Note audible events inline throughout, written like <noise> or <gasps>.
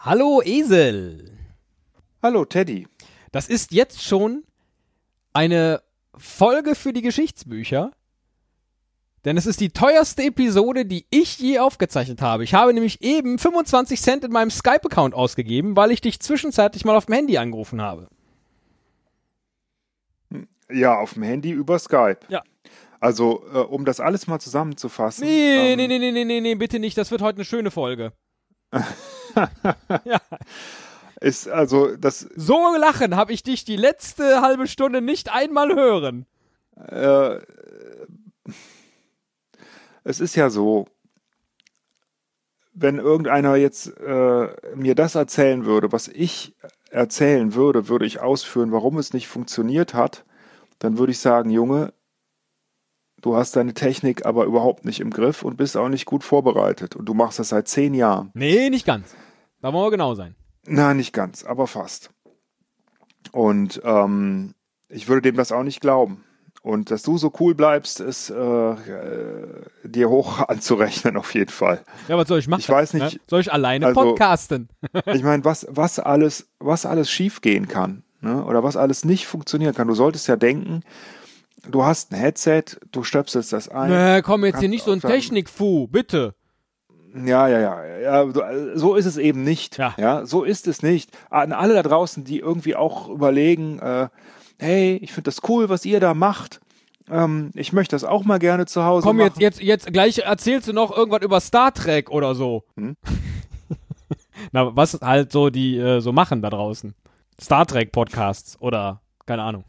Hallo Esel. Hallo Teddy. Das ist jetzt schon eine Folge für die Geschichtsbücher. Denn es ist die teuerste Episode, die ich je aufgezeichnet habe. Ich habe nämlich eben 25 Cent in meinem Skype-Account ausgegeben, weil ich dich zwischenzeitlich mal auf dem Handy angerufen habe. Ja, auf dem Handy über Skype. Ja. Also, äh, um das alles mal zusammenzufassen. Nee, ähm, nee, nee, nee, nee, nee, nee, bitte nicht. Das wird heute eine schöne Folge. <laughs> <laughs> ja. Ist also das. So lachen habe ich dich die letzte halbe Stunde nicht einmal hören. Äh, es ist ja so, wenn irgendeiner jetzt äh, mir das erzählen würde, was ich erzählen würde, würde ich ausführen, warum es nicht funktioniert hat, dann würde ich sagen, Junge, du hast deine Technik aber überhaupt nicht im Griff und bist auch nicht gut vorbereitet. Und du machst das seit zehn Jahren. Nee, nicht ganz. Da wollen wir genau sein. Na, nicht ganz, aber fast. Und ähm, ich würde dem das auch nicht glauben. Und dass du so cool bleibst, ist äh, äh, dir hoch <laughs> anzurechnen auf jeden Fall. Ja, was soll ich machen? Ich weiß nicht. Ne? Soll ich alleine also, podcasten? <laughs> ich meine, was, was alles, was alles schiefgehen kann, ne? oder was alles nicht funktionieren kann. Du solltest ja denken, du hast ein Headset, du stöpselst das ein. Nee, komm jetzt hier nicht so ein Technikfu, bitte. Ja, ja, ja, ja. So ist es eben nicht. Ja. ja so ist es nicht. An alle da draußen, die irgendwie auch überlegen, äh, hey, ich finde das cool, was ihr da macht. Ähm, ich möchte das auch mal gerne zu Hause Komm, machen. jetzt, jetzt, jetzt gleich erzählst du noch irgendwas über Star Trek oder so. Hm? <laughs> Na, was halt so die äh, so machen da draußen. Star Trek Podcasts oder keine Ahnung.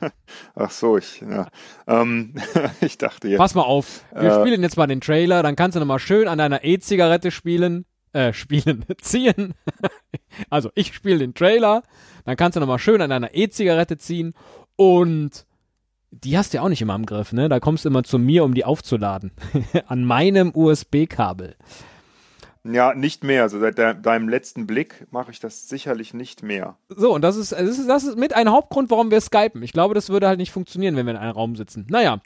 <laughs> Ach so, ich, ja. ähm, <laughs> ich dachte jetzt. Pass mal auf, wir Äh. spielen jetzt mal den Trailer, dann kannst du nochmal schön an deiner E-Zigarette spielen, äh, spielen, <laughs> ziehen. also ich spiele den Trailer, dann kannst du nochmal schön an deiner E-Zigarette ziehen und die hast du ja auch nicht immer im Griff, ne? Da kommst du immer zu mir, um die aufzuladen. an meinem USB-Kabel. Ja, nicht mehr. Also seit de deinem letzten Blick mache ich das sicherlich nicht mehr. So, und das ist, das ist, das ist mit ein Hauptgrund, warum wir skypen. Ich glaube, das würde halt nicht funktionieren, wenn wir in einem Raum sitzen. Naja,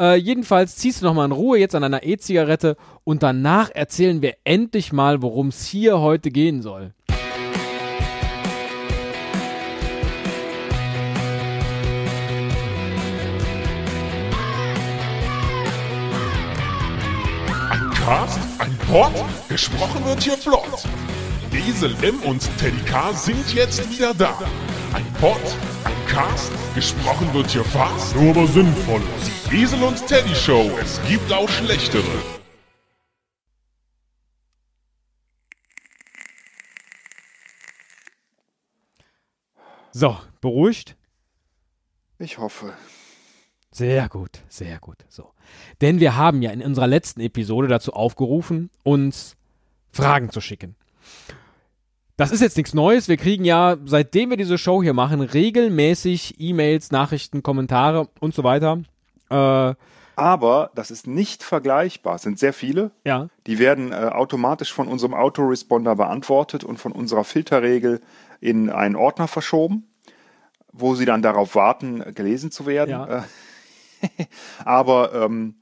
äh, jedenfalls ziehst du nochmal in Ruhe jetzt an einer E-Zigarette und danach erzählen wir endlich mal, worum es hier heute gehen soll. Ein Cast, ein Pod, gesprochen wird hier flott. Esel M und Teddy K sind jetzt wieder da. Ein Pod, ein Cast, gesprochen wird hier fast, nur aber sinnvoll. Die Esel und Teddy Show, es gibt auch schlechtere. So, beruhigt? Ich hoffe. Sehr gut, sehr gut. So. Denn wir haben ja in unserer letzten Episode dazu aufgerufen, uns Fragen zu schicken. Das ist jetzt nichts Neues. Wir kriegen ja, seitdem wir diese Show hier machen, regelmäßig E-Mails, Nachrichten, Kommentare und so weiter. Äh, Aber das ist nicht vergleichbar. Es sind sehr viele. ja. Die werden äh, automatisch von unserem Autoresponder beantwortet und von unserer Filterregel in einen Ordner verschoben, wo sie dann darauf warten, gelesen zu werden. Ja. Äh, <laughs> Aber ähm,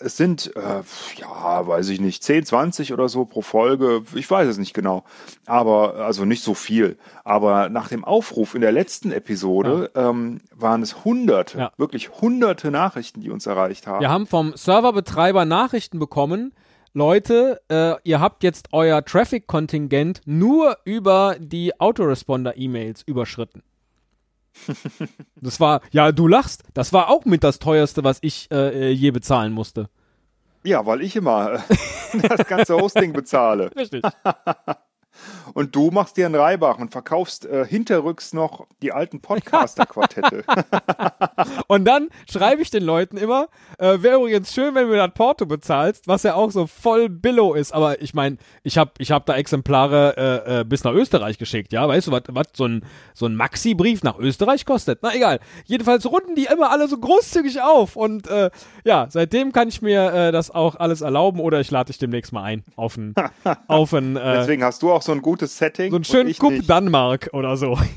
es sind, äh, ja, weiß ich nicht, 10, 20 oder so pro Folge. Ich weiß es nicht genau. Aber, also nicht so viel. Aber nach dem Aufruf in der letzten Episode ähm, waren es hunderte, Ja. wirklich hunderte Nachrichten, die uns erreicht haben. Wir haben vom Serverbetreiber Nachrichten bekommen. Leute, äh, ihr habt jetzt euer Traffic-Kontingent nur über die Autoresponder-E-Mails überschritten. Das war, ja, du lachst. Das war auch mit das teuerste, was ich äh, äh, je bezahlen musste. Ja, weil ich immer <laughs> das ganze Hosting bezahle. Richtig. <laughs> Und du machst dir einen Reibach und verkaufst äh, hinterrücks noch die alten Podcaster-Quartette. <laughs> Und dann schreibe ich den Leuten immer, äh, wäre übrigens schön, wenn du mir das Porto bezahlst, was ja auch so voll Billo ist. Aber ich meine, ich habe ich hab da Exemplare äh, äh, bis nach Österreich geschickt, ja. Weißt du, was was so ein, so ein Maxi-Brief nach Österreich kostet? Na egal. Jedenfalls runden die immer alle so großzügig auf. Und äh, ja, seitdem kann ich mir äh, das auch alles erlauben oder ich lade dich demnächst mal ein auf ein, <laughs> auf ein, äh, Deswegen hast du auch so ein gutes Setting. so einen und schönen Cup. Danmark oder so. <laughs>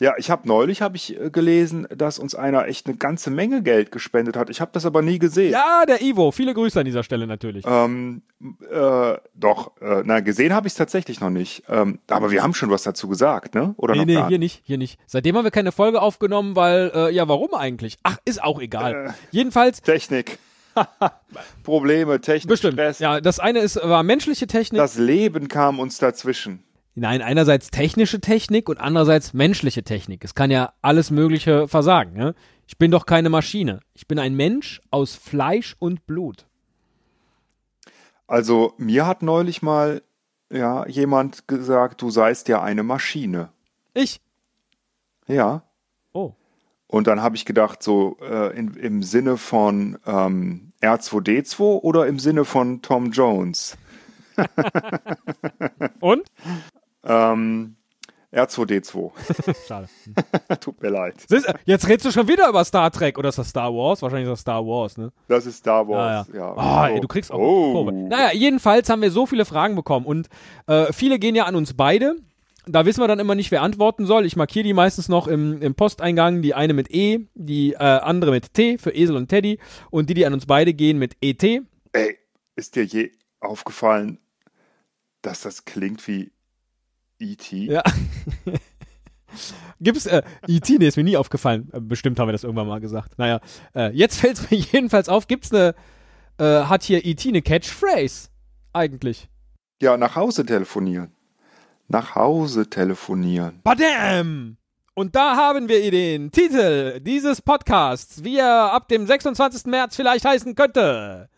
Ja, ich habe neulich habe ich äh, gelesen, dass uns einer echt eine ganze Menge Geld gespendet hat. Ich habe das aber nie gesehen. Ja, der Ivo. Viele Grüße an dieser Stelle natürlich. Ähm, äh, doch, äh, na, gesehen habe ich es tatsächlich noch nicht. Ähm, aber wir haben schon was dazu gesagt, ne? Oder nee, nee, hier nicht, hier nicht. Seitdem haben wir keine Folge aufgenommen, weil, äh, ja, warum eigentlich? Ach, ist auch egal. Äh. Jedenfalls, Technik. <laughs> Probleme, Technik, bestimmt. Stress. Ja, das eine ist, war menschliche Technik. Das Leben kam uns dazwischen. Nein, einerseits technische Technik und andererseits menschliche Technik. Es kann ja alles Mögliche versagen. Ne? Ich bin doch keine Maschine. Ich bin ein Mensch aus Fleisch und Blut. Also mir hat neulich mal ja jemand gesagt, du seist ja eine Maschine. Ich. Ja. Oh. Und dann habe ich gedacht, so äh, in, im Sinne von ähm, R2D2 oder im Sinne von Tom Jones? <laughs> Und? Ähm, R2D2. <laughs> Schade. <laughs> Tut mir leid. Jetzt redest du schon wieder über Star Trek oder ist das Star Wars? Wahrscheinlich ist das Star Wars, ne? Das ist Star Wars. ja. Ja, Ah, So. ey, du kriegst auch oh. Kurve. Naja, jedenfalls haben wir so viele Fragen bekommen und äh, viele gehen ja an uns beide. Da wissen wir dann immer nicht, wer antworten soll. Ich markiere die meistens noch im, im Posteingang. Die eine mit E, die äh, andere mit T für Esel und Teddy und die, die an uns beide gehen mit ET. Ey, ist dir je aufgefallen, dass das klingt wie E.T.? Ja. <laughs> Gibt's äh, E.T. Nee, ist mir nie aufgefallen. Äh, Bestimmt haben wir das irgendwann mal gesagt. Naja, äh, jetzt fällt es mir <laughs> jedenfalls auf. Gibt's eine, äh, hat hier E.T. eine Catchphrase? Eigentlich. Ja, nach Hause telefonieren. Nach Hause telefonieren. Badam! Und da haben wir den Titel dieses Podcasts, wie er ab dem 26. März vielleicht heißen könnte.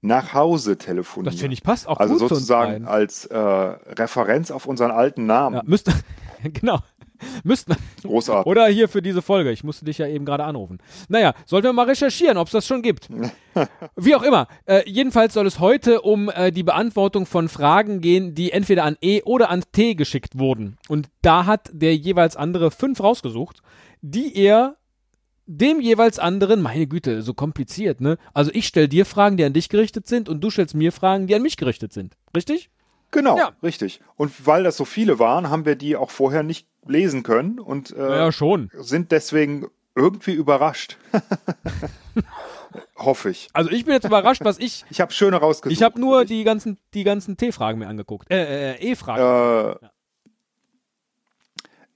Nach Hause telefonieren. Das finde ich passt auch also sozusagen als äh, Referenz auf unseren alten Namen. Ja, müsste, <laughs> genau. <laughs> Müssten, Großartig. oder hier für diese Folge. Ich musste dich ja eben gerade anrufen. Naja, sollten wir mal recherchieren, ob es das schon gibt. <laughs> Wie auch immer. Äh, jedenfalls soll es heute um äh, die Beantwortung von Fragen gehen, die entweder an E oder an T geschickt wurden. Und da hat der jeweils andere fünf rausgesucht, die er dem jeweils anderen, meine Güte, so kompliziert, ne? Also ich stelle dir Fragen, die an dich gerichtet sind und du stellst mir Fragen, die an mich gerichtet sind. Richtig? Genau, Ja. richtig. Und weil das so viele waren, haben wir die auch vorher nicht lesen können und äh, Ja, schon. sind deswegen irgendwie überrascht. <laughs> Hoffe ich. Also ich bin jetzt überrascht, was ich. Ich habe schöne rausgesucht. Ich habe nur die ganzen, die ganzen T-Fragen mir angeguckt. Äh, äh, E-Fragen. Äh,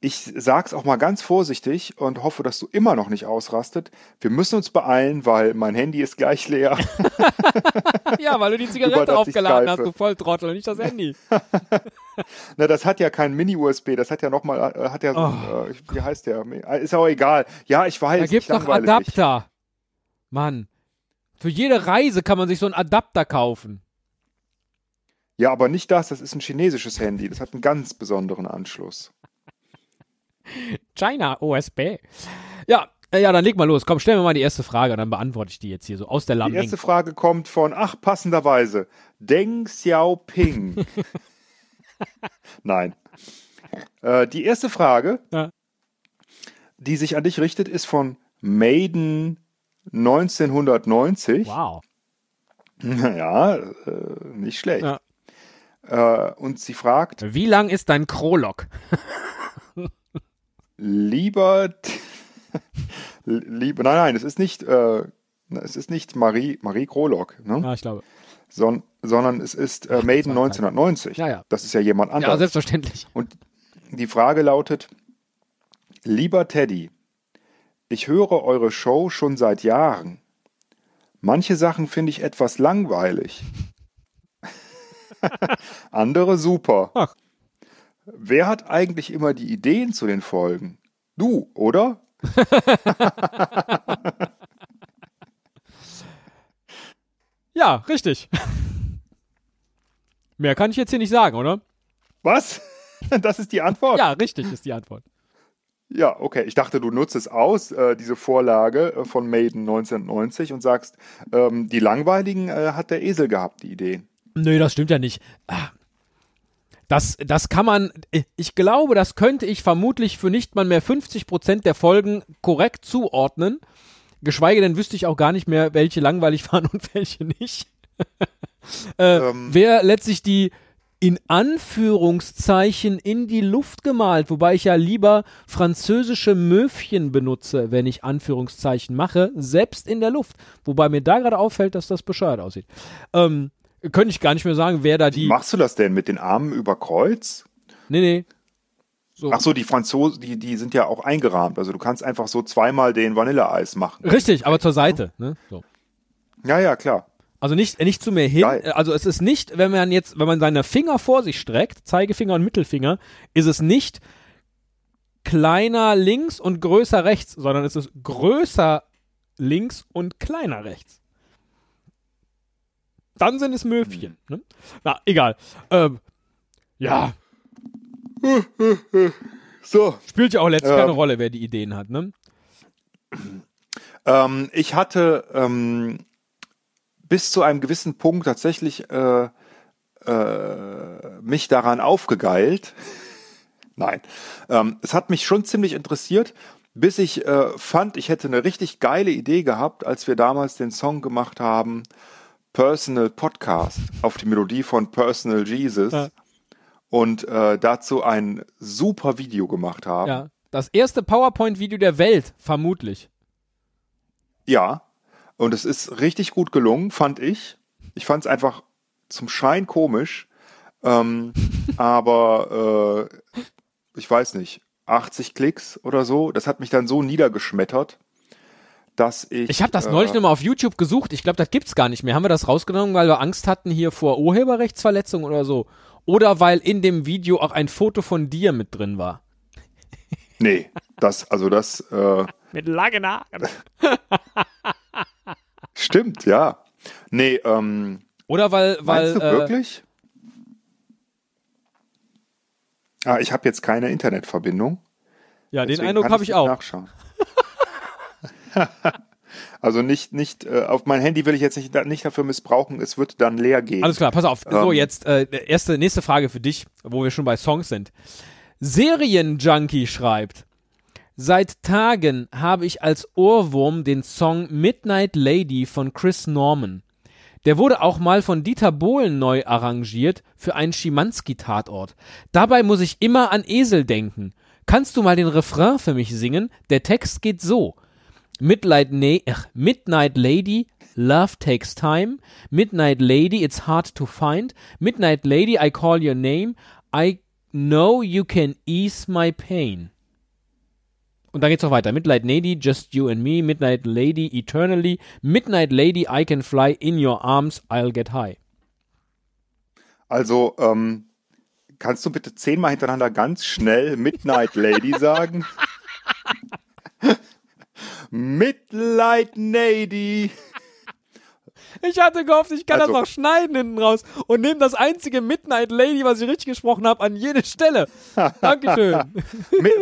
ich sag's auch mal ganz vorsichtig und hoffe, dass du immer noch nicht ausrastet. Wir müssen uns beeilen, weil mein Handy ist gleich leer. <laughs> ja, weil du die Zigarette aufgeladen hast, du Volltrottel, nicht das Handy. <laughs> Na, das hat ja kein Mini-USB, das hat ja nochmal, äh, hat ja so, Oh. äh, wie heißt der? Ist auch egal. Ja, ich weiß. Da gibt's doch langweile mich. Adapter. Mann. Für jede Reise kann man sich so einen Adapter kaufen. Ja, aber nicht das, das ist ein chinesisches Handy. Das hat einen ganz besonderen Anschluss. China USB. Ja, äh, ja, dann leg mal los. Komm, stell mir mal die erste Frage, dann beantworte ich die jetzt hier so aus der Die Lameng. erste Frage kommt von, ach, passenderweise, Deng Xiaoping. <laughs> Nein. Äh, die erste Frage, Ja. die sich an dich richtet, ist von Maiden 1990. Wow. <laughs> Ja, äh, nicht schlecht. Ja. Äh, und sie fragt, Wie lang ist dein Krolog? <laughs> lieber, <laughs> lieber, nein, nein, es ist nicht, äh, es ist nicht Marie, Marie Krolok, ne? Ja, ich glaube. Son, sondern es ist äh, Maiden zwei 1990. Ja, ja. Das ist ja jemand Ja, anderes. selbstverständlich. Und die Frage lautet, lieber Teddy, ich höre eure Show schon seit Jahren. Manche Sachen finde ich etwas langweilig. <laughs> Andere super. Ach. Wer hat eigentlich immer die Ideen zu den Folgen? Du, oder? <laughs> Ja, richtig. Mehr kann ich jetzt hier nicht sagen, oder? Was? <laughs> Das ist die Antwort? Ja, richtig ist die Antwort. Ja, okay. Ich dachte, du nutzt es aus, äh, diese Vorlage äh, von Maiden 1990 und sagst, ähm, die langweiligen äh, hat der Esel gehabt, die Ideen. Nö, das stimmt ja nicht. Das, das kann man, ich glaube, das könnte ich vermutlich für nicht mal mehr 50% der Folgen korrekt zuordnen. Geschweige denn wüsste ich auch gar nicht mehr, welche langweilig <laughs> waren und welche nicht. <laughs> äh, Ähm. wer letztlich die in Anführungszeichen in die Luft gemalt, wobei ich ja lieber französische Möwchen benutze, wenn ich Anführungszeichen mache, selbst in der Luft. Wobei mir da gerade auffällt, dass das bescheuert aussieht. Ähm, könnte ich gar nicht mehr sagen, wer da Wie die. machst du das denn mit den Armen über Kreuz? Nee, nee. So. Ach so, die Franzosen, die, die sind ja auch eingerahmt. Also du kannst einfach so zweimal den Vanilleeis machen. Richtig, aber zur Seite. Ne? So. Ja, ja, klar. Also nicht, nicht zu mir hin. Geil. Also es ist nicht, wenn man jetzt, wenn man seine Finger vor sich streckt, Zeigefinger und Mittelfinger, ist es nicht kleiner links und größer rechts, sondern es ist größer links und kleiner rechts. Dann sind es Möwchen. Ne? Na, egal. Ähm, ja, So. spielt ja auch letztlich Ja. keine Rolle, wer die Ideen hat. Ne? Ähm, ich hatte ähm, bis zu einem gewissen Punkt tatsächlich äh, äh, mich daran aufgegeilt. <laughs> Nein. Ähm, es hat mich schon ziemlich interessiert, bis ich äh, fand, ich hätte eine richtig geile Idee gehabt, als wir damals den Song gemacht haben, Personal Podcast, auf die Melodie von Personal Jesus. Ja. Und äh, dazu ein super Video gemacht haben. Ja. Das erste PowerPoint-Video der Welt, vermutlich. Ja, und es ist richtig gut gelungen, fand ich. Ich fand es einfach zum Schein komisch, ähm, <laughs> aber äh, ich weiß nicht, 80 Klicks oder so, das hat mich dann so niedergeschmettert, dass ich. Ich habe das neulich äh, nochmal auf YouTube gesucht. Ich glaube, das gibt's gar nicht mehr. Haben wir das rausgenommen, weil wir Angst hatten hier vor Urheberrechtsverletzung oder so? Oder weil in dem Video auch ein Foto von dir mit drin war? <laughs> Nee, das, also das äh, Mit langen Haaren. <laughs> stimmt, ja. Nee, ähm, Oder weil, weil meinst du äh, wirklich? Ah, ich habe jetzt keine Internetverbindung. ja, den Eindruck habe ich nicht auch. Nachschauen. <laughs> also nicht, nicht, äh, auf mein Handy will ich jetzt nicht, nicht dafür missbrauchen, es wird dann leer gehen. Alles klar, pass auf. So, Ähm. jetzt äh, erste nächste Frage für dich, wo wir schon bei Songs sind. Serienjunkie schreibt: Seit Tagen habe ich als Ohrwurm den Song Midnight Lady von Chris Norman. Der wurde auch mal von Dieter Bohlen neu arrangiert für einen Schimanski-Tatort. Dabei muss ich immer an Esel denken. Kannst du mal den Refrain für mich singen? Der Text geht so. Midnight, Na ach, Midnight Lady, Love Takes Time. Midnight Lady, It's Hard to Find. Midnight Lady, I Call Your Name. I Know You Can Ease My Pain. Und dann geht's noch weiter. Midnight Lady, Just You and Me. Midnight Lady, Eternally. Midnight Lady, I Can Fly. In Your Arms, I'll Get High. Also, ähm, kannst du bitte zehnmal hintereinander ganz schnell Midnight Lady sagen? <laughs> Midnight Lady. Ich hatte gehofft, ich kann Also- das noch schneiden hinten raus und nehme das einzige Midnight Lady, was ich richtig gesprochen habe, an jede Stelle. <laughs> Dankeschön.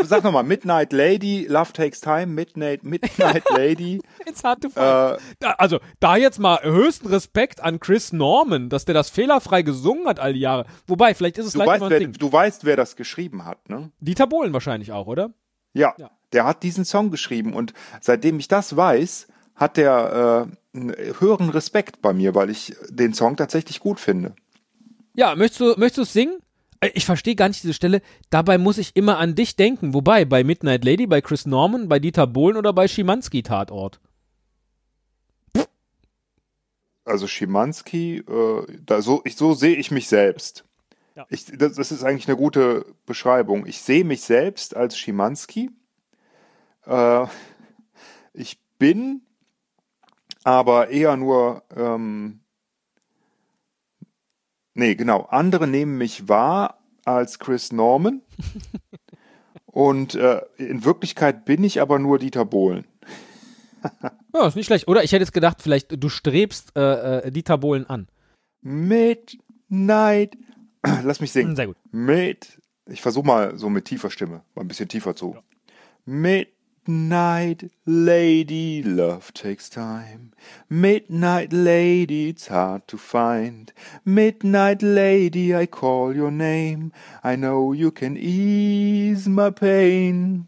Sag nochmal, Midnight Lady, Love Takes Time, Midnight, Midnight <laughs> Lady. It's hard to find. Äh, Da, also, da jetzt mal höchsten Respekt an Chris Norman, dass der das fehlerfrei gesungen hat all die Jahre. Wobei, vielleicht ist es du, weißt, wer, Ding. du weißt, wer das geschrieben hat, ne? Dieter Bohlen wahrscheinlich auch, oder? Ja, Ja. Der hat diesen Song geschrieben und seitdem ich das weiß, hat der äh, einen höheren Respekt bei mir, weil ich den Song tatsächlich gut finde. Ja, möchtest du, möchtest du es singen? Äh, Ich verstehe gar nicht diese Stelle. Dabei muss ich immer an dich denken. Wobei, bei Midnight Lady, bei Chris Norman, bei Dieter Bohlen oder bei Schimanski Tatort. Also Schimanski, äh, da so, ich, so sehe ich mich selbst. Ja. Ich, das, das ist eigentlich eine gute Beschreibung. Ich sehe mich selbst als Schimanski. Äh, ich bin aber eher nur, ähm, nee, genau, andere nehmen mich wahr als Chris Norman. <laughs> Und äh, in Wirklichkeit bin ich aber nur Dieter Bohlen. Ja, ist nicht schlecht. Oder ich hätte jetzt gedacht, vielleicht du strebst äh, äh, Dieter Bohlen an. Midnight. <clears throat> Lass mich singen. Sehr gut. Mit. Ich versuche mal so mit tiefer Stimme, mal ein bisschen tiefer zu. Midnight Lady, love takes time. Midnight Lady, it's hard to find. Midnight Lady, I call your name. I know you can ease my pain.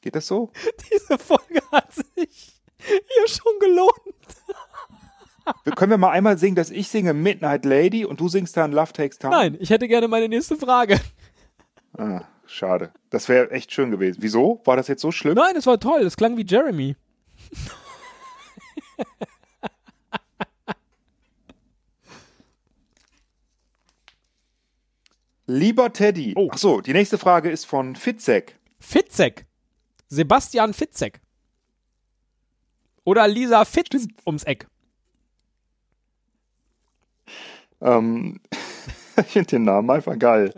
Geht das so? <laughs> Diese Folge hat sich hier schon gelohnt. Können wir mal einmal singen, dass ich singe Midnight Lady und du singst dann Love Takes Time? Nein, ich hätte gerne meine nächste Frage. Ah, schade. Das wäre echt schön gewesen. Wieso? War das jetzt so schlimm? Nein, es war toll. Es klang wie Jeremy. Lieber Teddy. Oh. Ach so, die nächste Frage ist von Fitzek. Fitzek. Sebastian Fitzek. Oder Lisa Fitz ums Eck. Ähm, <laughs> ich finde den Namen einfach geil.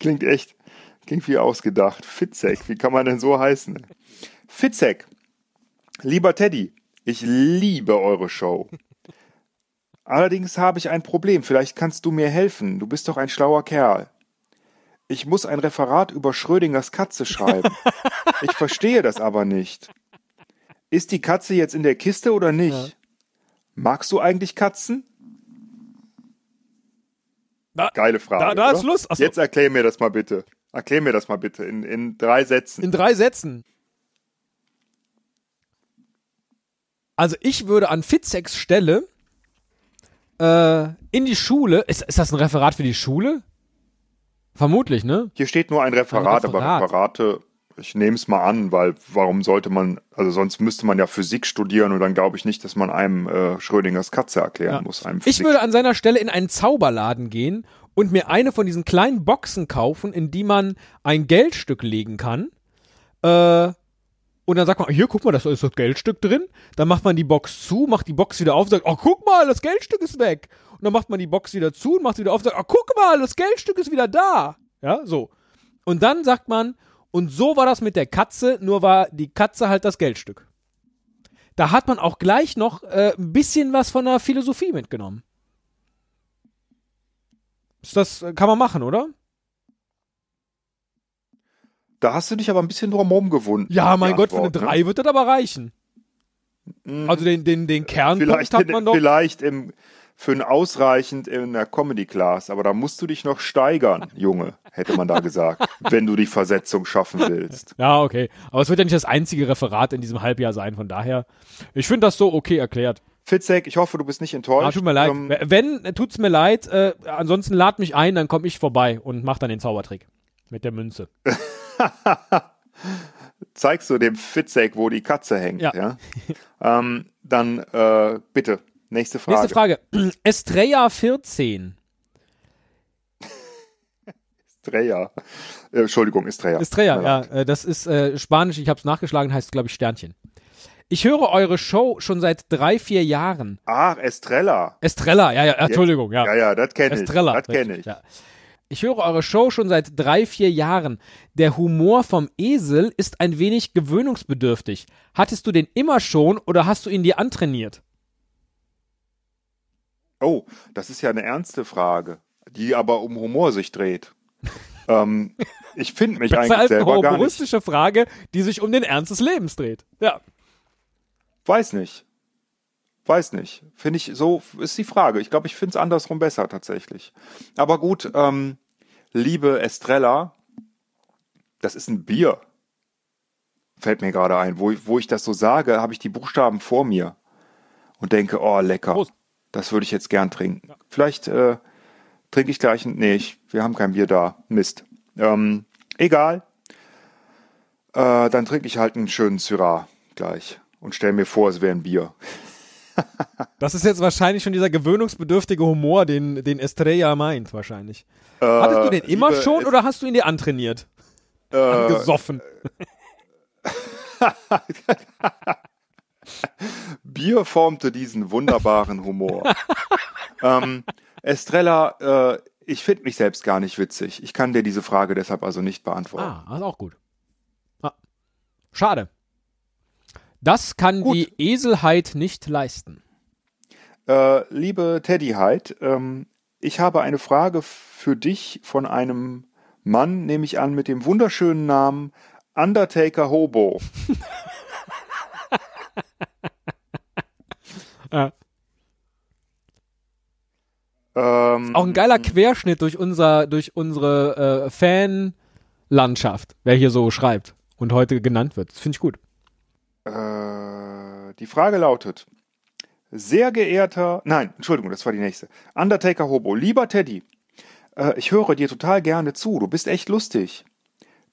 Klingt echt, klingt wie ausgedacht. Fitzek, wie kann man denn so heißen? Fitzek, lieber Teddy, ich liebe eure Show. Allerdings habe ich ein Problem, vielleicht kannst du mir helfen. Du bist doch ein schlauer Kerl. Ich muss ein Referat über Schrödingers Katze schreiben. Ich verstehe das aber nicht. Ist die Katze jetzt in der Kiste oder nicht? Magst du eigentlich Katzen? Da- Geile Frage. da- da ist? Schluss. Ach so. Jetzt erklär mir das mal bitte. Erklär mir das mal bitte in, in drei Sätzen. In drei Sätzen. Also ich würde an Fitzeks Stelle äh, in die Schule. Ist, ist das ein Referat für die Schule? Vermutlich, ne? Hier steht nur ein Referat, Ein aber Referat. Referate, ich nehme es mal an, weil warum sollte man, also sonst müsste man ja Physik studieren und dann glaube ich nicht, dass man einem äh, Schrödingers Katze erklären Ja. muss. Einem Ich würde an seiner Stelle in einen Zauberladen gehen und mir eine von diesen kleinen Boxen kaufen, in die man ein Geldstück legen kann. Äh, und dann sagt man, hier, guck mal, da ist das Geldstück drin. Dann macht man die Box zu, macht die Box wieder auf und sagt, oh, guck mal, das Geldstück ist weg. Und dann macht man die Box wieder zu und macht sie wieder auf und sagt, oh, guck mal, das Geldstück ist wieder da. Ja, so. Und dann sagt man, und so war das mit der Katze, nur war die Katze halt das Geldstück. Da hat man auch gleich noch äh, ein bisschen was von der Philosophie mitgenommen. Das äh, kann man machen, oder? Da hast du dich aber ein bisschen drumherum gewunden. Ja, mein Gott, für eine Antwort, 3 wird das aber reichen. ne? Also den, den, den Kernpunkt Vielleicht, hat in, man doch. vielleicht im, für ein ausreichend in der Comedy Class, aber da musst du dich noch steigern, Junge, hätte man da gesagt, wenn du die Versetzung schaffen willst. Ja, okay. Aber es wird ja nicht das einzige Referat in diesem Halbjahr sein, von daher. Ich finde das so okay erklärt. Fitzek, ich hoffe, du bist nicht enttäuscht. Ah, tut mir leid. Ähm, Wenn, tut's mir leid. Äh, ansonsten lad mich ein, dann komme ich vorbei und mach dann den Zaubertrick. Mit der Münze. <laughs> zeigst du dem Fitzek, wo die Katze hängt, ja? Ja. ähm, dann äh, bitte, nächste Frage. Nächste Frage. <clears throat> Estrella 14. Estrella. Äh, Entschuldigung, Estrella. Estrella, ja. Äh, das ist äh, Spanisch, ich habe es nachgeschlagen, heißt, glaube ich, Sternchen. Ich höre eure Show schon seit drei, vier Jahren. Ach, Estrella. Estrella, ja, ja, Entschuldigung, ja. Ja, ja, das kenne ich. Estrella. Das kenne ich. Ja. Ich höre eure Show schon seit drei, vier Jahren. Der Humor vom Esel ist ein wenig gewöhnungsbedürftig. Hattest du den immer schon oder hast du ihn dir antrainiert? Oh, das ist ja eine ernste Frage, die aber um Humor sich dreht. <laughs> ähm, ich finde mich Besser eigentlich als eine selber gar nicht. humoristische Frage, die sich um den Ernst des Lebens dreht. Ja. Weiß nicht. Weiß nicht. Finde ich, so ist die Frage. Ich glaube, ich finde es andersrum besser tatsächlich. Aber gut, ähm, liebe Estrella, das ist ein Bier. Fällt mir gerade ein. Wo, ich- wo ich das so sage, habe ich die Buchstaben vor mir und denke, oh, lecker. Prost. Das würde ich jetzt gern trinken. Vielleicht äh, trinke ich gleich ein. Nee, ich, wir haben kein Bier da. Mist. Ähm, egal. Äh, dann trinke ich halt einen schönen Syrah gleich und stell mir vor, es wäre ein Bier. <laughs> Das ist jetzt wahrscheinlich schon dieser gewöhnungsbedürftige Humor, den, den Estrella meint, wahrscheinlich. Äh, Hattest du den immer liebe schon oder hast du ihn dir antrainiert? äh, Angesoffen. <laughs> <laughs> <laughs> Bier formte diesen wunderbaren Humor. <laughs> ähm, Estrella, äh, ich finde mich selbst gar nicht witzig. Ich kann dir diese Frage deshalb also nicht beantworten. Ah, das ist auch gut. Ah. Schade. Das kann Gut. die Eselheit nicht leisten. Äh, liebe Teddy Hyde, ähm, ich habe eine Frage für dich von einem Mann, nehme ich an, mit dem wunderschönen Namen Undertaker Hobo. <laughs> Ja. Ähm, Auch ein geiler Querschnitt durch unser, durch unsere äh, Fanlandschaft, wer hier so schreibt und heute genannt wird. Das finde ich gut. Äh, die Frage lautet: Sehr geehrter, nein, Entschuldigung, das war die nächste. Undertaker Hobo, lieber Teddy, äh, ich höre dir total gerne zu, du bist echt lustig.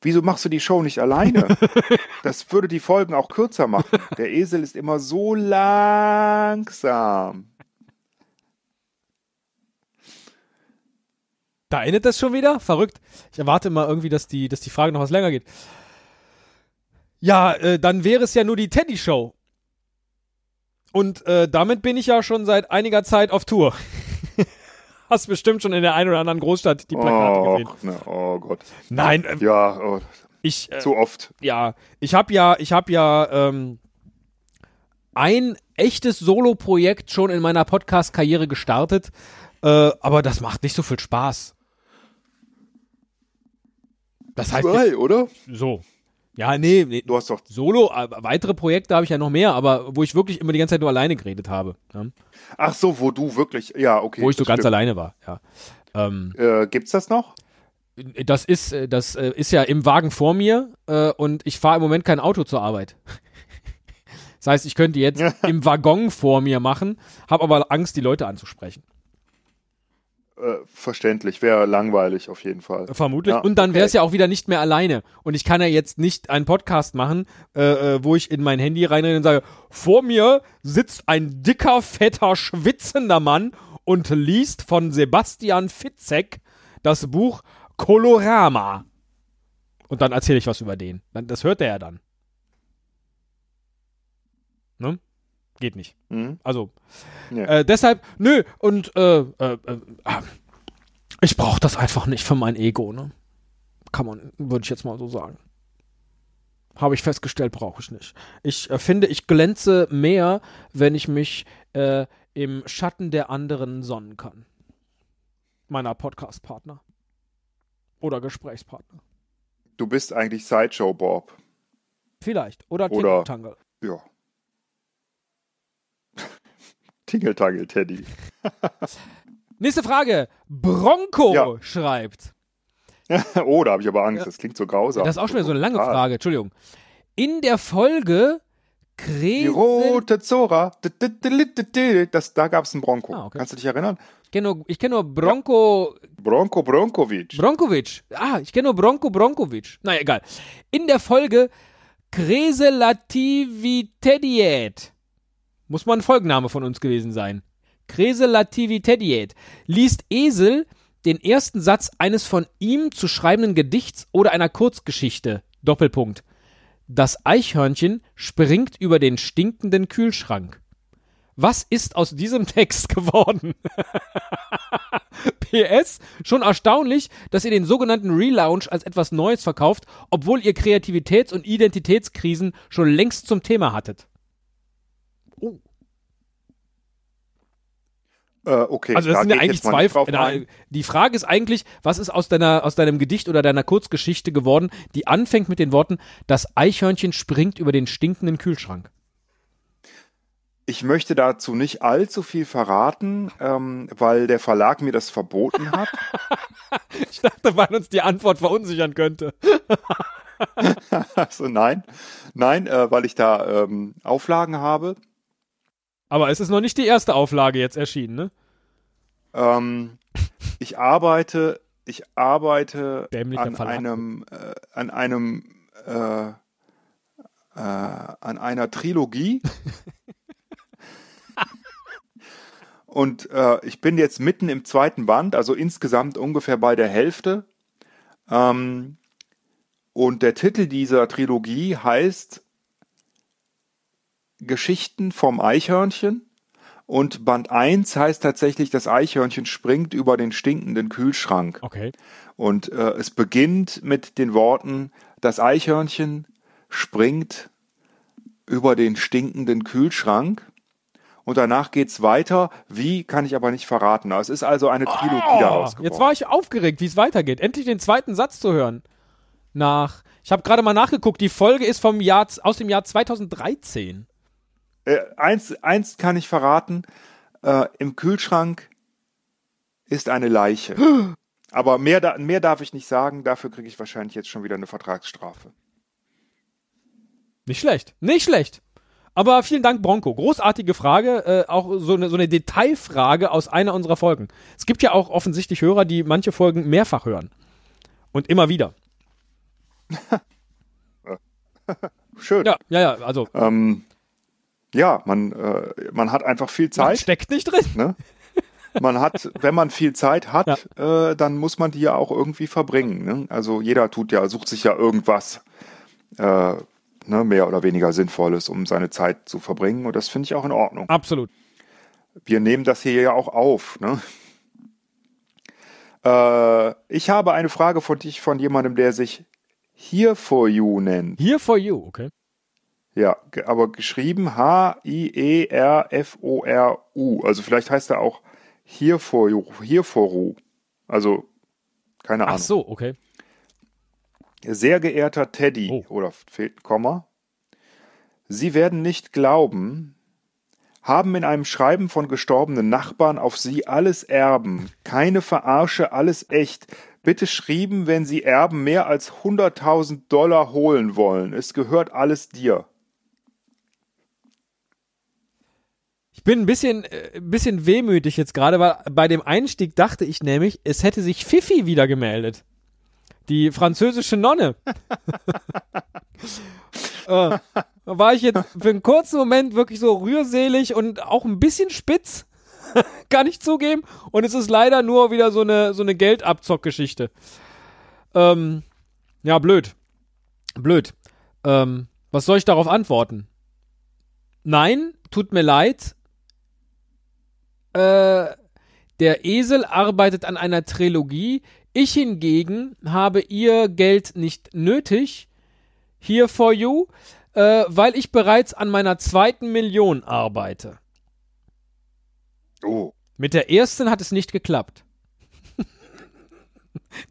Wieso machst du die Show nicht alleine? <laughs> Das würde die Folgen auch kürzer machen. Der Esel ist immer so langsam. Da endet das schon wieder? Verrückt. Ich erwarte mal irgendwie, dass die, dass die Frage noch was länger geht. Ja, äh, dann wäre es ja nur die Teddy-Show. Und äh, damit bin ich ja schon seit einiger Zeit auf Tour. Hast bestimmt schon in der einen oder anderen Großstadt die Plakate Oh, gesehen. na, oh Gott. Nein, äh, Ja, oh, ich, äh, zu oft. ja, ich habe ja, ich habe ja ähm, ein echtes Solo-Projekt schon in meiner Podcast-Karriere gestartet, äh, aber das macht nicht so viel Spaß. Das heißt Zwei, oder? so. Ja, nee, nee Du hast doch. Solo, äh, weitere Projekte habe ich ja noch mehr, aber wo ich wirklich immer die ganze Zeit nur alleine geredet habe. Ja? Ach so, wo du wirklich. Ja, okay. Wo ich so das ganz stimmt. alleine war, ja. Ähm, Äh, gibt's das noch? das ist, äh, das äh, ist ja im Wagen vor mir äh, und ich fahre im Moment kein Auto zur Arbeit. <laughs> das heißt, ich könnte jetzt <laughs> im Waggon vor mir machen, habe aber Angst, die Leute anzusprechen. Äh, verständlich, wäre langweilig auf jeden Fall. Vermutlich. Ja, und dann wäre es okay. ja auch wieder nicht mehr alleine. Und ich kann ja jetzt nicht einen Podcast machen, äh, äh, wo ich in mein Handy reinrede und sage, vor mir sitzt ein dicker, fetter, schwitzender Mann und liest von Sebastian Fitzek das Buch Colorama. Und dann erzähle ich was über den. Das hört er ja dann. Ne? Geht nicht. Mhm. Also, Ja. äh, deshalb, nö, und äh, äh, äh, ah, ich brauche das einfach nicht für mein Ego, ne? Kann man, würde ich jetzt mal so sagen. Habe ich festgestellt, brauche ich nicht. Ich äh, finde, ich glänze mehr, wenn ich mich äh, im Schatten der anderen sonnen kann. Meiner Podcast-Partner. Oder Gesprächspartner. Du bist eigentlich Sideshow Bob. Vielleicht. Oder Oder- Tingle Ja. Tingeltangel Teddy. <laughs> Nächste Frage. Bronco Ja. schreibt. <laughs> oh, da habe ich aber Angst. Das klingt so grausam. Das ist auch schon wieder so eine lange brutal. Frage, Entschuldigung. In der Folge Die Kresel. rote Zora. Das, da gab es einen Bronco. Ah, okay. Kannst du dich erinnern? Ich kenne nur, kenn nur Bronco Bronco Bronkovic. Bronkovic. Ah, ich kenne nur Bronco Bronkovic. Naja, egal. In der Folge Kreselativitediet. Muss mal ein Folgenname von uns gewesen sein. Kreselativitediet. Liest Esel den ersten Satz eines von ihm zu schreibenden Gedichts oder einer Kurzgeschichte. Doppelpunkt. Das Eichhörnchen springt über den stinkenden Kühlschrank. Was ist aus diesem <laughs> Text geworden? <laughs> PS, schon erstaunlich, dass ihr den sogenannten Relaunch als etwas Neues verkauft, obwohl ihr Kreativitäts- und Identitätskrisen schon längst zum Thema hattet. Äh, okay, Also das da sind ja eigentlich zwei. ein. die Frage ist eigentlich, was ist aus deiner aus deinem Gedicht oder deiner Kurzgeschichte geworden, die anfängt mit den Worten: Das Eichhörnchen springt über den stinkenden Kühlschrank. Ich möchte dazu nicht allzu viel verraten, ähm, weil der Verlag mir das verboten hat. <laughs> Ich dachte, weil uns die Antwort verunsichern könnte. <laughs> also nein, nein, äh, weil ich da ähm, Auflagen habe. Aber es ist noch nicht die erste Auflage jetzt erschienen, ne? Ähm, ich arbeite, ich arbeite Dämlicher an Verlag. einem, äh, an einem, äh, äh, an einer Trilogie. <laughs> Und äh, ich bin jetzt mitten im zweiten Band, also insgesamt ungefähr bei der Hälfte. Ähm, und der Titel dieser Trilogie heißt Geschichten vom Eichhörnchen. Und Band 1 heißt tatsächlich, das Eichhörnchen springt über den stinkenden Kühlschrank. Okay. Und äh, es beginnt mit den Worten, das Eichhörnchen springt über den stinkenden Kühlschrank. Und danach geht's weiter. Wie, kann ich aber nicht verraten. Es ist also eine Trilogie daraus geworden. Oh, Jetzt war ich aufgeregt, wie es weitergeht. Endlich den zweiten Satz zu hören. Nach. Ich habe gerade mal nachgeguckt, die Folge ist vom Jahr aus dem Jahr 2013. Äh, eins, eins kann ich verraten. Äh, Im Kühlschrank ist eine Leiche. <gasps> Aber mehr, da, mehr darf ich nicht sagen. Dafür kriege ich wahrscheinlich jetzt schon wieder eine Vertragsstrafe. Nicht schlecht. Nicht schlecht. Aber vielen Dank, Bronco. Großartige Frage, äh, auch so eine, so eine Detailfrage aus einer unserer Folgen. Es gibt ja auch offensichtlich Hörer, die manche Folgen mehrfach hören. Und immer wieder. <laughs> Schön. Ja, ja, ja, also Ähm, ja, man, äh, man hat einfach viel man Zeit. steckt nicht drin. Ne? Man hat, wenn man viel Zeit hat, äh, dann muss man die ja auch irgendwie verbringen. Ne? Also jeder tut ja, sucht sich ja irgendwas äh, ne, mehr oder weniger Sinnvolles, um seine Zeit zu verbringen. Und das finde ich auch in Ordnung. Absolut. Wir nehmen das hier ja auch auf. Ne? Äh, ich habe eine Frage von dich von jemandem, der sich Here for You nennt. Here for you, okay. Ja, aber geschrieben E H-I-E-R-F-O-R-U. Also vielleicht heißt er auch Here for You. Also, keine Ach Ahnung. so, okay. Sehr geehrter Teddy, Oh. oder fehlt ein Komma. Sie werden nicht glauben, haben in einem Schreiben von gestorbenen Nachbarn auf Sie alles erben. Keine Verarsche, alles echt. Bitte schrieben, wenn Sie Erben mehr als 100.000 Dollar holen wollen. Es gehört alles dir. Ich bin ein bisschen, äh, ein bisschen wehmütig jetzt gerade, weil bei dem Einstieg dachte ich nämlich, es hätte sich Fifi wieder gemeldet. Die französische Nonne. <laughs> äh, da war ich jetzt für einen kurzen Moment wirklich so rührselig und auch ein bisschen spitz. <laughs> Kann ich zugeben. Und es ist leider nur wieder so eine, so eine Geldabzockgeschichte. Ähm, ja, blöd. Blöd. Ähm, was soll ich darauf antworten? Nein, tut mir leid. Äh, der Esel arbeitet an einer Trilogie. Ich hingegen habe ihr Geld nicht nötig. Here for you. Äh, weil ich bereits an meiner zweiten Million arbeite. Oh, Mit der ersten hat es nicht geklappt.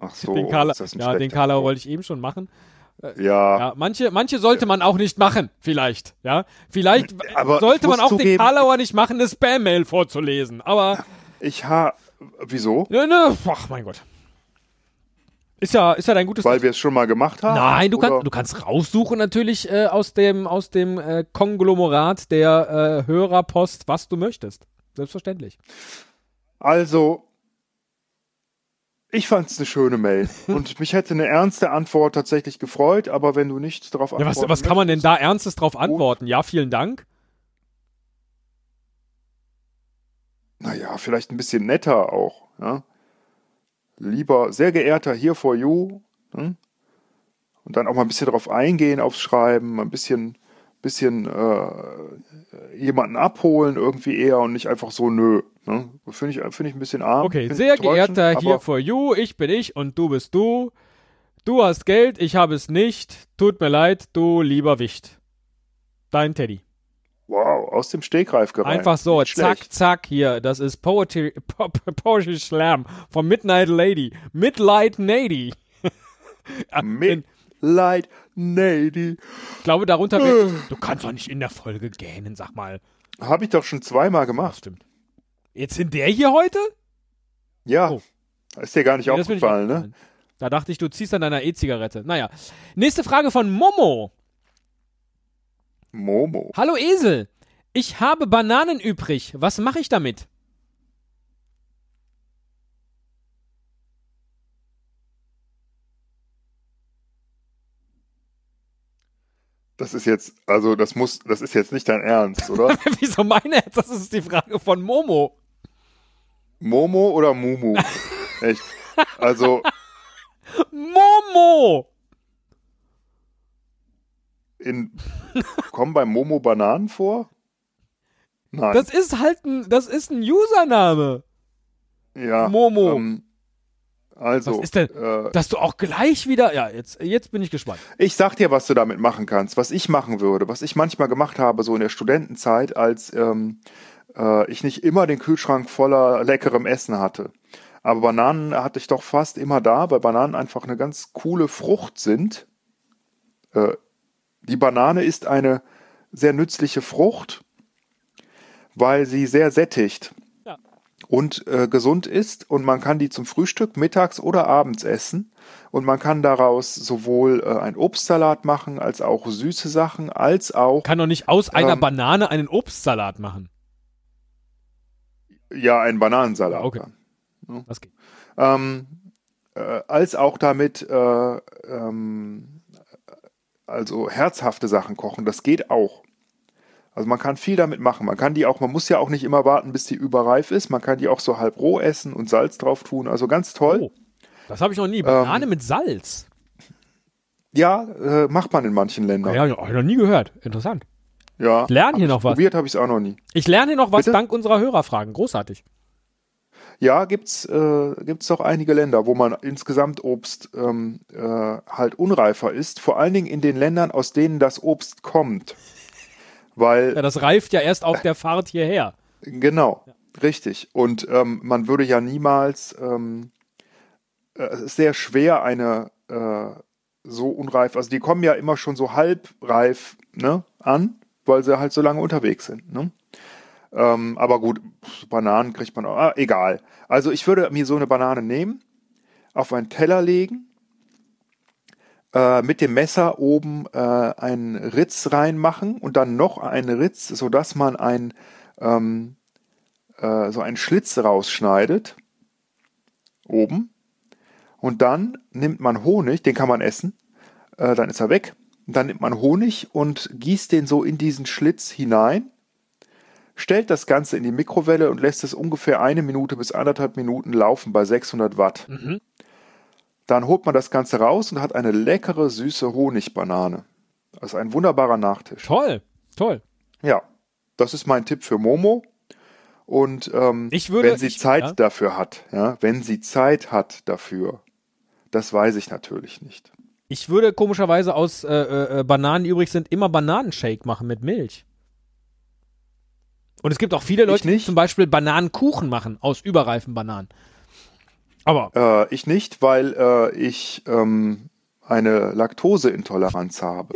ach <laughs> so. den ein ja, den Carla wollte ich eben schon machen. Ja, Ja, manche, manche sollte man auch nicht machen, vielleicht. Ja, vielleicht Aber sollte man auch den zugeben- Karlauer nicht machen, eine Spam-Mail vorzulesen. Aber, ich ha. Wieso? ne, ne, ach mein Gott. Ist ja, ist ja dein gutes Weil wir es schon mal gemacht haben? Nein, du, kannst, du kannst raussuchen natürlich äh, aus dem, aus dem äh, Konglomerat der äh, Hörerpost, was du möchtest. Selbstverständlich. Also, ich fand es eine schöne Mail <laughs> und mich hätte eine ernste Antwort tatsächlich gefreut, aber wenn du nicht darauf Ja, was, antworten was kann man denn da Ernstes drauf antworten? Ja, vielen Dank. Naja, vielleicht ein bisschen netter auch. Ja? Lieber, sehr geehrter Here for You. Hm? Und dann auch mal ein bisschen drauf eingehen, aufs Schreiben, mal ein bisschen, bisschen äh, jemanden abholen irgendwie eher und nicht einfach so nö. Ne? Finde ich, find ich ein bisschen arm. Okay, sehr geehrter hier for you, ich bin ich und du bist du. Du hast Geld, ich habe es nicht. Tut mir leid, du lieber Wicht. Dein Teddy. Wow, aus dem Stegreif gereimt. Einfach so, Nicht zack, schlecht. zack, hier. Das ist Poetry, <laughs> po Poetry Slam von Midnight Lady. Midnight Lady. Midlight Lady. <laughs> ich glaube, darunter wird. Du kannst doch nicht in der Folge gähnen, sag mal. Habe ich doch schon zweimal Ach, gemacht. stimmt. Jetzt in der hier heute? Ja, Oh. ist dir gar nicht Nee, aufgefallen, ne? Da dachte ich, du ziehst an deiner E-Zigarette. Naja. Nächste Frage von Momo. Momo. Hallo Esel. Ich habe Bananen übrig. Was mache ich damit? Das ist jetzt, also das muss, das ist jetzt nicht dein Ernst, oder? <laughs> Wieso meine jetzt? Das ist die Frage von Momo. Momo oder Mumu? <laughs> Echt? Also, Momo! in, kommen bei Momo Bananen vor? Nein. Das ist halt ein, das ist ein Username. ja. Momo. Ähm, also, Was ist denn? Äh, Dass du auch gleich wieder. Ja, jetzt, jetzt bin ich gespannt. ich sag dir, was du damit machen kannst, was ich machen würde, was ich manchmal gemacht habe, so in der Studentenzeit, als ähm, äh, ich nicht immer den Kühlschrank voller leckerem Essen hatte. Aber Bananen hatte ich doch fast immer da, weil Bananen einfach eine ganz coole Frucht sind. Äh, die Banane ist eine sehr nützliche Frucht, weil sie sehr sättigt. Ja. und äh, gesund ist und man kann die zum Frühstück, mittags oder abends essen und man kann daraus sowohl äh, ein Obstsalat machen, als auch süße Sachen, als auch Kann doch nicht aus einer Ähm, Banane einen Obstsalat machen. Ja ein Bananensalat. Okay. dann. Das geht. ähm, äh, als auch damit äh, ähm, also herzhafte Sachen kochen. Das geht auch. Also man kann viel damit machen. Man kann die auch, man muss ja auch nicht immer warten, bis die überreif ist. Man kann die auch so halb roh essen und Salz drauf tun. Also ganz toll. Oh, das habe ich noch nie. Ähm, Banane mit Salz. Ja, äh, macht man in manchen Ländern. Ja, habe ich noch nie gehört. Interessant. Ja. Ich lerne hier noch was. Probiert habe ich es auch noch nie. Ich lerne hier noch was Bitte? dank unserer Hörerfragen. Großartig. Ja, gibt's äh, gibt's doch einige Länder, wo man insgesamt Obst ähm, äh, halt unreifer isst. Vor allen Dingen in den Ländern, aus denen das Obst kommt. Weil Ja, das reift ja erst auf der Fahrt hierher. Genau, richtig. Und ähm, man würde ja niemals, ähm, äh, es ist sehr schwer, eine äh, so unreif, also die kommen ja immer schon so halbreif ne, an, weil sie halt so lange unterwegs sind. Ne? Ähm, aber gut, Bananen kriegt man auch, ah, egal. Also ich würde mir so eine Banane nehmen, auf einen Teller legen, äh, mit dem Messer oben äh, einen Ritz reinmachen und dann noch einen Ritz, sodass man ein, ähm, äh, so einen Schlitz rausschneidet. Oben. Und dann nimmt man Honig, den kann man essen, äh, dann ist er weg. Und dann nimmt man Honig und gießt den so in diesen Schlitz hinein, stellt das Ganze in die Mikrowelle und lässt es ungefähr eine Minute bis anderthalb Minuten laufen bei 600 Watt. Mhm. Dann holt man das Ganze raus und hat eine leckere, süße Honigbanane. Das ist ein wunderbarer Nachtisch. Toll, toll. Ja, das ist mein Tipp für Momo. Und ähm, würde- wenn sie ich- Zeit ja. dafür hat, ja, wenn sie Zeit hat dafür, das weiß ich natürlich nicht. Ich würde komischerweise aus äh, äh, Bananen, die übrig sind, immer Bananenshake machen mit Milch. Und es gibt auch viele Leute, die nicht. zum Beispiel Bananenkuchen machen aus überreifen Bananen. Aber Äh, ich nicht, weil äh, ich ähm, eine Laktoseintoleranz habe.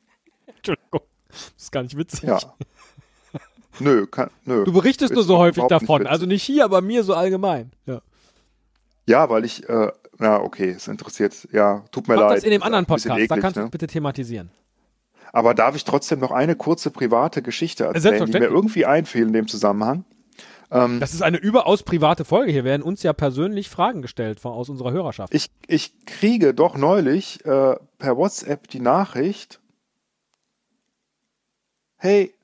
<laughs> Entschuldigung, das ist gar nicht witzig. Ja. Nö, kann, nö. Du berichtest nur so häufig nicht davon. witzig. Also nicht hier, aber mir so allgemein. Ja. Ja, weil ich, äh, na okay, es interessiert, ja, tut mir Mach leid. das in dem anderen Podcast. da eklig, kannst du ne? es bitte thematisieren. Aber darf ich trotzdem noch eine kurze private Geschichte erzählen, die mir irgendwie einfiel in dem Zusammenhang? Ähm, Das ist eine überaus private Folge. Hier werden uns ja persönlich Fragen gestellt von, aus unserer Hörerschaft. Ich, ich kriege doch neulich äh, per WhatsApp die Nachricht, hey,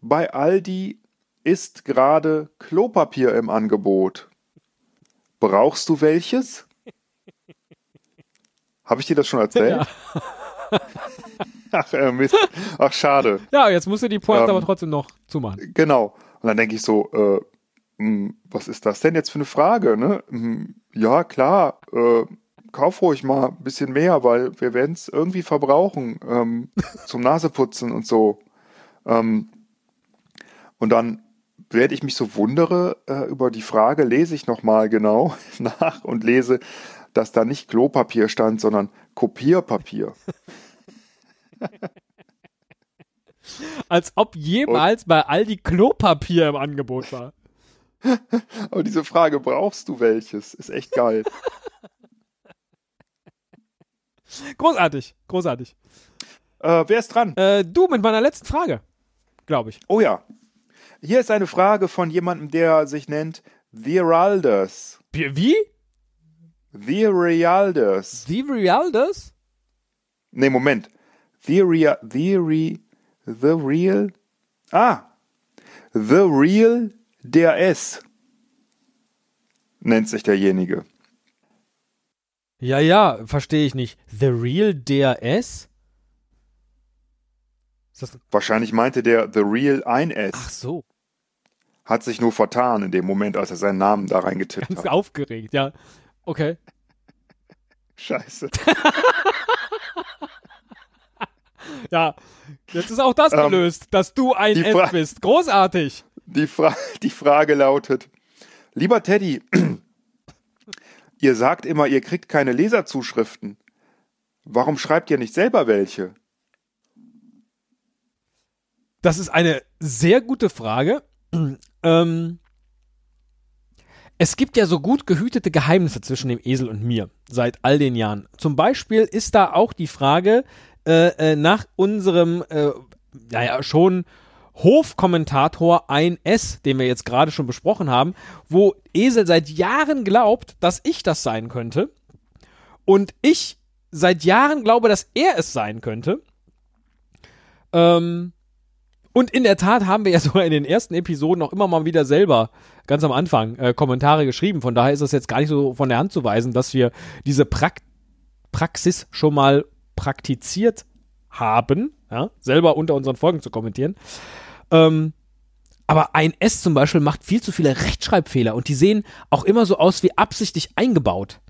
bei Aldi ist gerade Klopapier im Angebot. Brauchst du welches? Habe ich dir das schon erzählt? <laughs> Ach, äh, Mist. Ach, schade. Ja, jetzt musst du die Pointe Ähm, aber trotzdem noch zumachen. Genau. Und dann denke ich so, äh, mh, was ist das denn jetzt für eine Frage? Ne? Hm, Ja, klar, äh, kauf ruhig mal ein bisschen mehr, weil wir werden es irgendwie verbrauchen ähm, zum Naseputzen und so. Ähm, und dann werde ich mich so wundere äh, über die Frage, lese ich nochmal genau <laughs> nach und lese, dass da nicht Klopapier stand, sondern Kopierpapier. <laughs> Als ob jemals bei Aldi Klopapier im Angebot war. <laughs> Aber diese Frage, brauchst du welches? Ist echt geil. Großartig, großartig. äh, wer ist dran? Äh, du mit meiner letzten Frage, glaube ich. Oh ja. Hier ist eine Frage von jemandem, der sich nennt The Realders. Wie? wie? The Realders. The Realdas? Nee, Moment. The Real. The Re. The Real. Ah. The Real der S. Nennt sich derjenige. Ja, ja, verstehe ich nicht. The Real DRS? Wahrscheinlich meinte der The Real ein ach S. so, Hat sich nur vertan in dem Moment, als er seinen Namen da reingetippt ganz hat. aufgeregt, ja. Okay. Scheiße. <laughs> Ja, jetzt ist auch das Ähm, gelöst, dass du ein die S Fra- bist. Großartig. Die, Fra <laughs> die Frage lautet, lieber Teddy, <clears throat> ihr sagt immer, ihr kriegt keine Leserzuschriften. Warum schreibt ihr nicht selber welche? Das ist eine sehr gute Frage. Ähm, Es gibt ja so gut gehütete Geheimnisse zwischen dem Esel und mir seit all den Jahren. Zum Beispiel ist da auch die Frage äh, äh, nach unserem, äh, naja, schon Hofkommentator 1S, den wir jetzt gerade schon besprochen haben, wo Esel seit Jahren glaubt, dass ich das sein könnte. Und ich seit Jahren glaube, dass er es sein könnte. Ähm, und in der Tat haben wir ja <laughs> sogar in den ersten Episoden auch immer mal wieder selber ganz am Anfang äh, Kommentare geschrieben. Von daher ist es jetzt gar nicht so von der Hand zu weisen, dass wir diese Prak Praxis schon mal praktiziert haben, ja, selber unter unseren Folgen zu kommentieren. Ähm, aber ein S zum Beispiel macht viel zu viele Rechtschreibfehler und die sehen auch immer so aus wie absichtlich eingebaut.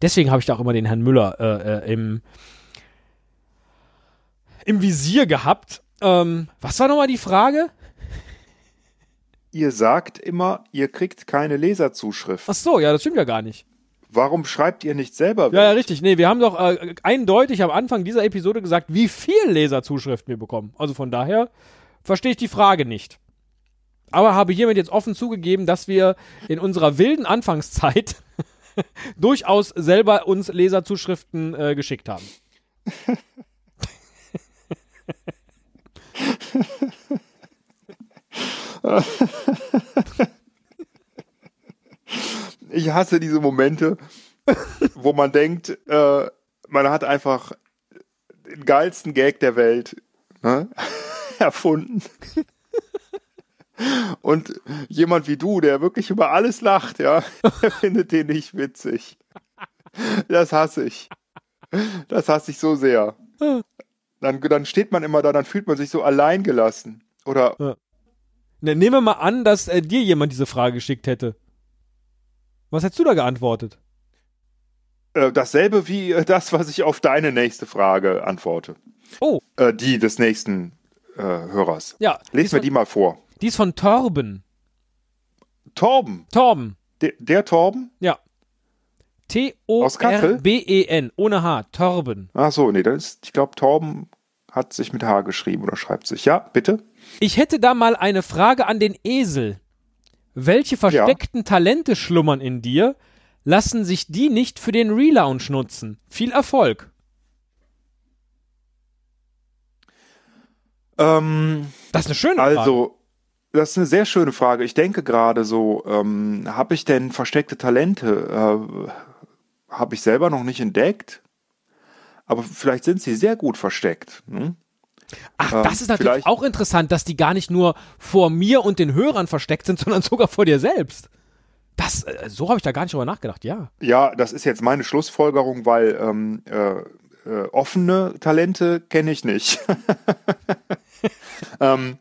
Deswegen habe ich da auch immer den Herrn Müller äh, äh, im, im Visier gehabt. Ähm, was war nochmal die Frage? Ihr sagt immer, ihr kriegt keine Leserzuschrift. Ach so, ja, das stimmt ja gar nicht. Warum schreibt ihr nicht selber? Ja, ja, richtig. Nee, wir haben doch äh, eindeutig am Anfang dieser Episode gesagt, wie viel Leserzuschriften wir bekommen. Also von daher verstehe ich die Frage nicht. Aber habe hiermit jetzt offen zugegeben, dass wir in unserer wilden Anfangszeit <laughs> durchaus selber uns Leserzuschriften äh, geschickt haben. <laughs> <laughs> ich hasse diese Momente, wo man denkt, äh, man hat einfach den geilsten Gag der Welt ne, <laughs> erfunden. Und jemand wie du, der wirklich über alles lacht, ja, <laughs> findet den nicht witzig. Das hasse ich. Das hasse ich so sehr. Dann, dann steht man immer da, dann fühlt man sich so alleingelassen. Oder. Ja. Ne, nehmen wir mal an, dass äh, dir jemand diese Frage geschickt hätte. Was hättest du da geantwortet? Äh, dasselbe wie äh, das, was ich auf deine nächste Frage antworte. Oh. Äh, die des nächsten äh, Hörers. Ja. Lesen wir die mal vor. Die ist von Torben. Torben? Torben. De der Torben? Ja. T-O-R-B-E-N. Ohne H. Torben. Ach so, nee, das ist, ich glaube, Torben hat sich mit H geschrieben oder schreibt sich. Ja, bitte? Ich hätte da mal eine Frage an den Esel. Welche versteckten ja. Talente schlummern in dir? Lassen sich die nicht für den Relaunch nutzen? Viel Erfolg. Ähm, das ist eine schöne Frage. Also, das ist eine sehr schöne Frage. Ich denke gerade so, ähm, habe ich denn versteckte Talente? Äh, habe ich selber noch nicht entdeckt. Aber vielleicht sind sie sehr gut versteckt. Hm? Ach, ähm, das ist natürlich auch interessant, dass die gar nicht nur vor mir und den Hörern versteckt sind, <laughs> sondern sogar vor dir selbst. Das, äh, so habe ich da gar nicht drüber nachgedacht, ja. Ja, das ist jetzt meine Schlussfolgerung, weil ähm, äh, äh, offene Talente kenne ich nicht. <laughs> ähm,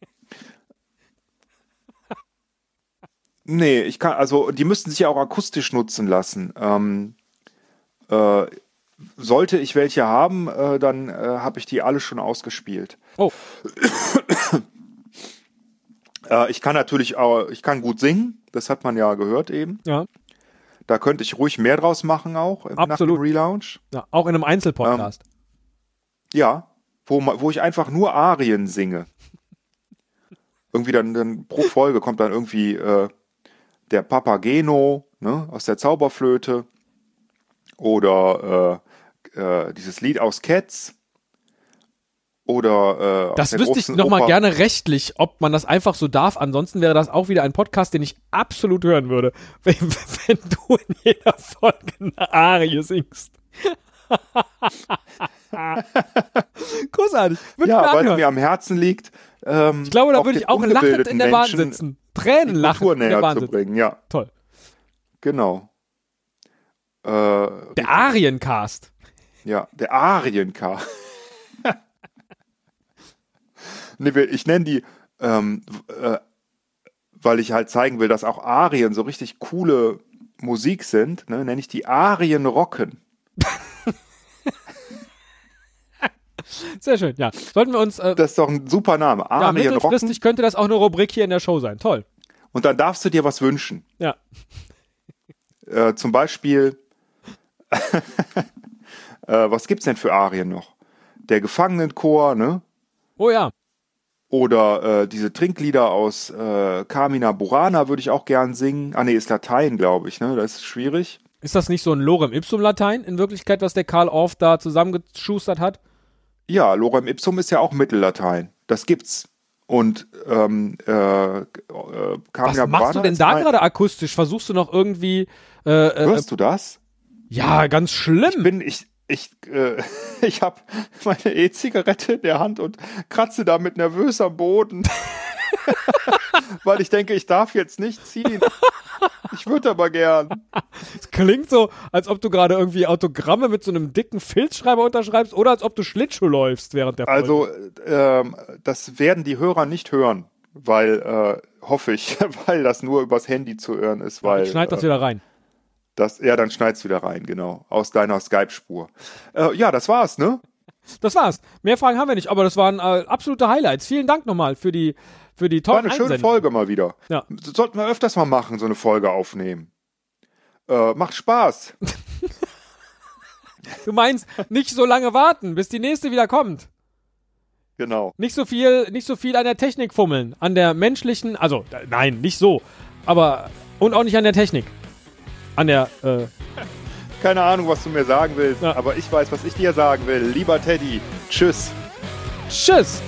Nee, ich kann, also die müssten sich ja auch akustisch nutzen lassen. Ähm, äh, sollte ich welche haben, äh, dann äh, habe ich die alle schon ausgespielt. Oh. Äh, ich kann natürlich auch, ich kann gut singen, das hat man ja gehört eben. Ja. Da könnte ich ruhig mehr draus machen auch im Absolut. Relaunch. Ja, auch in einem Einzelpodcast. Ähm, ja, wo, wo ich einfach nur Arien singe. irgendwie dann, dann pro Folge kommt dann irgendwie äh, der Papageno ne, aus der Zauberflöte oder äh, äh, dieses Lied aus Cats oder äh, das wüsste ich nochmal gerne rechtlich, ob man das einfach so darf. Ansonsten wäre das auch wieder ein Podcast, den ich absolut hören würde, <laughs> wenn, wenn du in jeder Folge eine Arie singst. <laughs> Großartig. ja, weil es mir am Herzen liegt. Ähm, ich glaube, da würde ich auch lachend in der Bahn sitzen. Tränen lachen in der Bahn zu bringen, ja. Toll. Genau. Äh, der Ariencast. Ja, der Ariencast. <laughs> nee, ich nenne die, ähm, äh, weil ich halt zeigen will, dass auch Arien so richtig coole Musik sind, ne, nenne ich die Arien rocken. <laughs> Sehr schön, ja. Sollten wir uns. Äh, das ist doch ein super Name. Arien ja, mittelfristig rocken. könnte das auch eine Rubrik hier in der Show sein. Toll. Und dann darfst du dir was wünschen. Ja. Äh, zum Beispiel, äh, was gibt's denn für Arien noch? Der Gefangenenchor, ne? Oh ja. Oder äh, diese Trinklieder aus äh, Carmina Burana würde ich auch gern singen. Ah nee, ist Latein, glaube ich, ne? Das ist schwierig. Ist das nicht so ein Lorem Ipsum Latein in Wirklichkeit, was der Karl Orff da zusammengeschustert hat? Ja, Lorem Ipsum ist ja auch Mittellatein. Das gibt's. Und ähm, äh, äh, Was machst du denn da gerade akustisch? Versuchst du noch irgendwie. Äh, äh, Hörst du das? Ja, ganz schlimm. Ich bin, ich, ich, äh, <laughs> ich habe meine E-Zigarette in der Hand und kratze damit nervös am Boden. <laughs> Weil ich denke, ich darf jetzt nicht ziehen. Ich würde aber gern. Es klingt so, als ob du gerade irgendwie Autogramme mit so einem dicken Filzschreiber unterschreibst oder als ob du Schlittschuh läufst während der Folge. Also, ähm, das werden die Hörer nicht hören, weil, äh, hoffe ich, <laughs> weil das nur übers Handy zu hören ist. Weil, ja, schneid das äh, wieder rein. Das, ja, dann schneid's wieder rein, genau. Aus deiner Skype-Spur. Äh, ja, das war's, ne? Das war's. Mehr Fragen haben wir nicht, aber das waren äh, absolute Highlights. Vielen Dank nochmal für die, für die tollen War eine schöne Folge mal wieder. Ja. Das sollten wir öfters mal machen, so eine Folge aufnehmen. Äh, macht Spaß. <laughs> du meinst, nicht so lange warten, bis die nächste wieder kommt. Genau. Nicht so viel, nicht so viel an der Technik fummeln. An der menschlichen, also, nein, nicht so. Aber, und auch nicht an der Technik an der. Äh Keine Ahnung, was du mir sagen willst, ja. aber ich weiß, was ich dir sagen will. Lieber Teddy, tschüss. Tschüss.